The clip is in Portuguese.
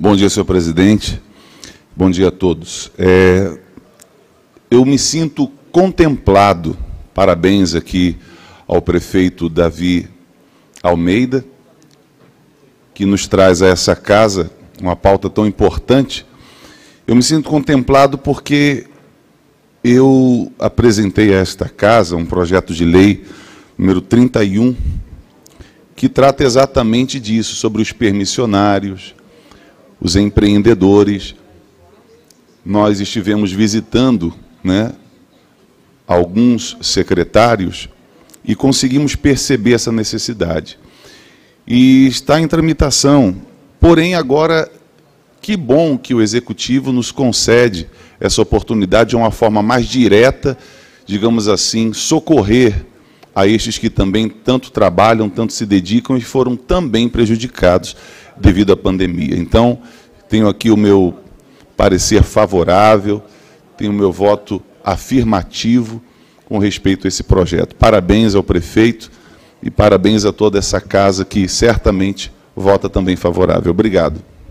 Bom dia, senhor presidente. Bom dia a todos. É, eu me sinto contemplado, parabéns aqui ao prefeito Davi Almeida, que nos traz a essa casa uma pauta tão importante. Eu me sinto contemplado porque eu apresentei a esta casa um projeto de lei número 31, que trata exatamente disso, sobre os permissionários, os empreendedores. Nós estivemos visitando né, alguns secretários e conseguimos perceber essa necessidade. E está em tramitação. Porém, agora, que bom que o Executivo nos concede essa oportunidade de uma forma mais direta, digamos assim, socorrer a estes que também tanto trabalham, tanto se dedicam e foram também prejudicados devido à pandemia. Então, tenho aqui o meu parecer favorável, tenho o meu voto afirmativo com respeito a esse projeto. Parabéns ao prefeito e parabéns a toda essa casa que certamente vota também favorável. Obrigado.